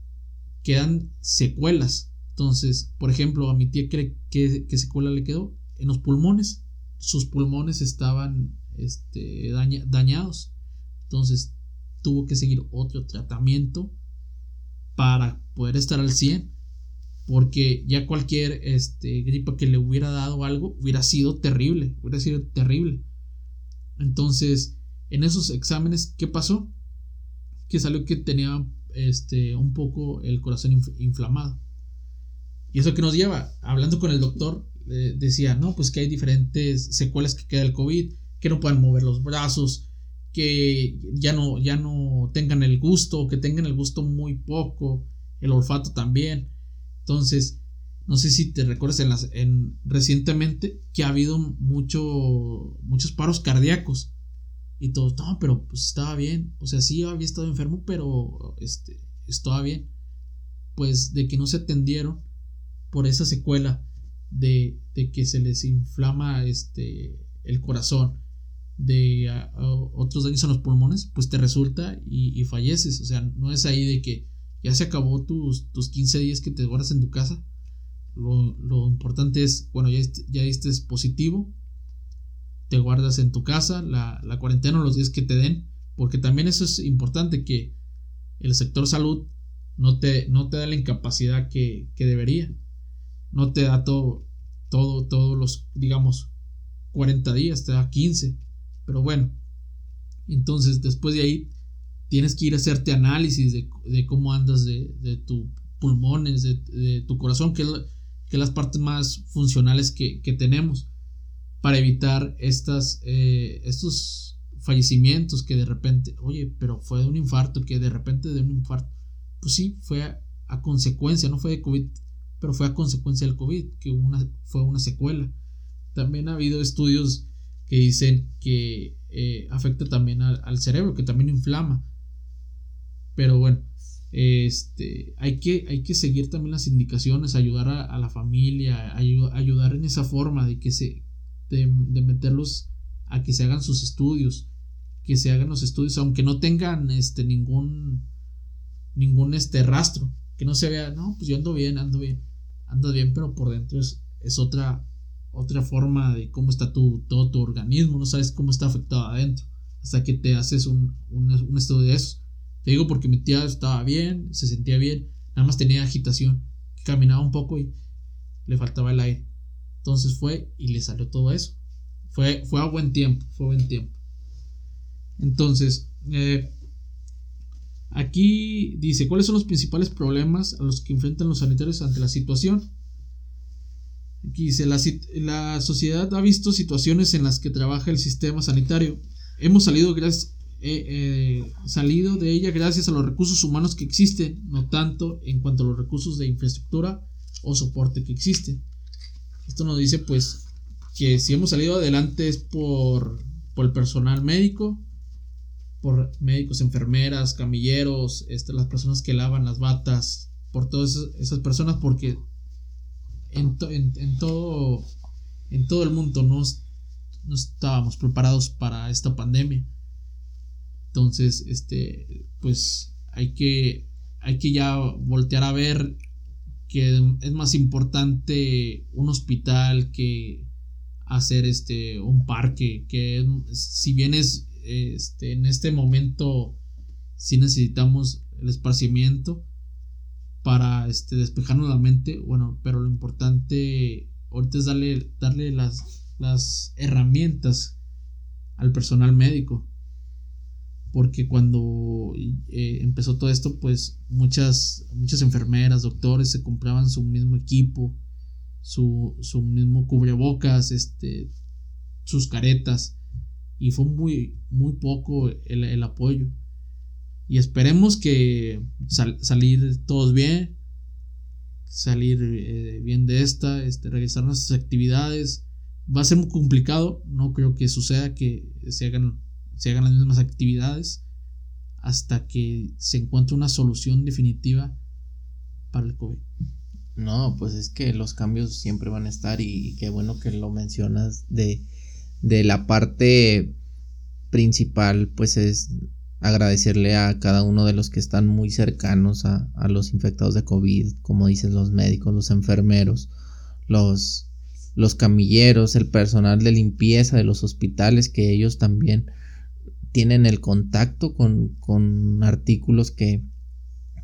quedan secuelas. Entonces, por ejemplo, a mi tía, ¿qué, qué, secuela le quedó? En los pulmones. Sus pulmones estaban este, dañados. Entonces, tuvo que seguir otro tratamiento para poder estar al 100. Porque ya cualquier este, gripa que le hubiera dado algo hubiera sido terrible. Hubiera sido terrible. Entonces, en esos exámenes, ¿qué pasó? Que salió que tenía este, un poco el corazón inflamado. Y eso que nos lleva, hablando con el doctor, decía, no, pues que hay diferentes secuelas que queda el COVID, que no pueden mover los brazos, que ya no, ya no tengan el gusto, que tengan el gusto muy poco, el olfato también. Entonces, no sé si te recuerdas en, en recientemente que ha habido mucho, muchos paros cardíacos. Y todo, no, pero pues estaba bien. O sea, sí había estado enfermo, pero este, estaba bien. Pues de que no se atendieron por esa secuela de, de que se les inflama este, el corazón de otros daños en los pulmones, pues te resulta y, falleces. O sea, no es ahí de que ya se acabó tus, tus 15 días que te guardas en tu casa. Lo, importante es, bueno, ya, ya estés positivo, te guardas en tu casa, la, la cuarentena, los días que te den, porque también eso es importante, que el sector salud no te, no te da la incapacidad que, que debería. No te da todo, todo, todos los, digamos, 40 días, te da 15. Pero bueno, entonces después de ahí tienes que ir a hacerte análisis de, cómo andas de, de tus pulmones, de, tu corazón, que es, que las partes más funcionales que, tenemos para evitar estas, eh, estos fallecimientos que de repente, oye, pero fue de un infarto, que de repente de un infarto, pues sí, fue a, consecuencia, no fue de COVID, pero fue a consecuencia del COVID, que una, fue una secuela. También ha habido estudios que dicen que eh, afecta también al, cerebro, que también inflama. Pero bueno, este, hay, que, hay que seguir también las indicaciones, ayudar a, la familia, ayudar en esa forma de que se, de, meterlos a que se hagan sus estudios, que se hagan los estudios, aunque no tengan este, ningún, ningún este, rastro, que no se vea, no, pues yo ando bien, ando bien, ando bien, pero por dentro es, es otra, otra forma de cómo está tu, todo tu organismo, no sabes cómo está afectado adentro, hasta que te haces un, un, estudio de eso. Te digo porque mi tía estaba bien, se sentía bien, nada más tenía agitación, caminaba un poco y le faltaba el aire. Entonces fue y le salió todo eso. Fue, fue a buen tiempo, fue a buen tiempo. Entonces, eh, aquí dice, ¿cuáles son los principales problemas a los que enfrentan los sanitarios ante la situación? Dice, la, la sociedad ha visto situaciones en las que trabaja el sistema sanitario. Hemos salido gracias eh, eh, salido de ella gracias a los recursos humanos que existen, no tanto en cuanto a los recursos de infraestructura o soporte que existen. Esto nos dice pues que si hemos salido adelante es por, por el personal médico, por médicos, enfermeras, camilleros, este, las personas que lavan las batas, por todas esas, personas, porque en, en, todo, en todo el mundo no, no estábamos preparados para esta pandemia. Entonces, este, pues hay que, hay que ya voltear a ver que es más importante un hospital que hacer este un parque que si bien es este en este momento si necesitamos el esparcimiento para este despejarnos la mente bueno pero lo importante ahorita es darle darle las las herramientas al personal médico. Porque cuando eh, empezó todo esto, pues muchas, muchas enfermeras, doctores se compraban su mismo equipo, su, su mismo cubrebocas, este, sus caretas, y fue muy, muy poco el, apoyo. Y esperemos que salir todos bien, salir eh, bien de esta, este, regresar nuestras actividades. Va a ser muy complicado, no creo que suceda que se hagan se hagan las mismas actividades hasta que se encuentre una solución definitiva para el COVID. No, pues es que los cambios siempre van a estar y qué bueno que lo mencionas de, de la parte principal, pues es agradecerle a cada uno de los que están muy cercanos a, los infectados de COVID, como dices, los médicos, los enfermeros, los, los camilleros, el personal de limpieza de los hospitales, que ellos también tienen el contacto con, artículos que,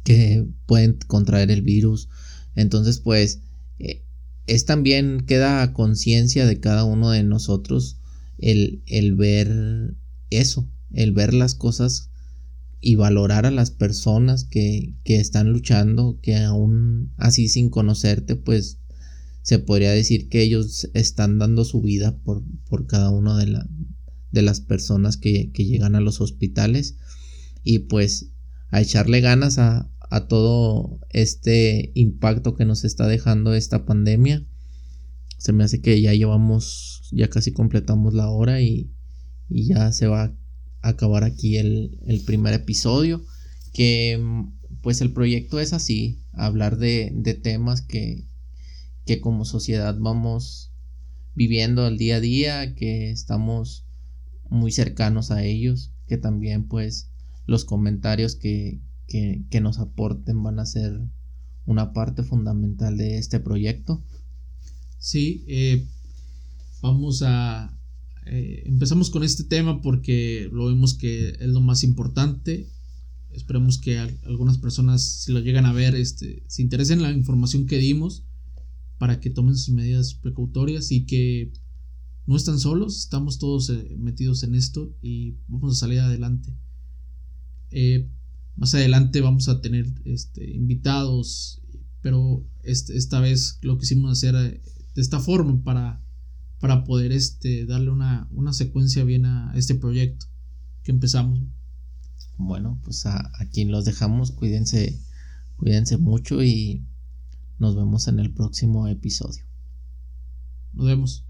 que, pueden contraer el virus. Entonces, pues, eh, es también, queda a conciencia de cada uno de nosotros el, el ver eso, el ver las cosas y valorar a las personas que, que, están luchando, que aún así sin conocerte, pues se podría decir que ellos están dando su vida por, por cada uno de, la, de las personas que, llegan a los hospitales y pues a echarle ganas a, todo este impacto que nos está dejando esta pandemia. Se me hace que ya llevamos, ya casi completamos la hora y, ya se va a acabar aquí el, primer episodio. Que pues el proyecto es así, hablar de, de temas que, que como sociedad vamos viviendo el día a día, que estamos muy cercanos a ellos, que también pues los comentarios que, que, nos aporten van a ser una parte fundamental de este proyecto. Sí, eh, vamos a... Eh, empezamos con este tema porque lo vemos que es lo más importante. Esperemos que algunas personas, si lo llegan a ver, este, se interesen en la información que dimos para que tomen sus medidas precautorias y que no están solos, estamos todos eh, metidos en esto y vamos a salir adelante. Eh, más adelante vamos a tener este, invitados, pero este, esta vez lo quisimos hacer eh, de esta forma para, para poder este, darle una, una secuencia bien a este proyecto que empezamos. Bueno, pues a, aquí los dejamos, cuídense, cuídense mucho y nos vemos en el próximo episodio. Nos vemos.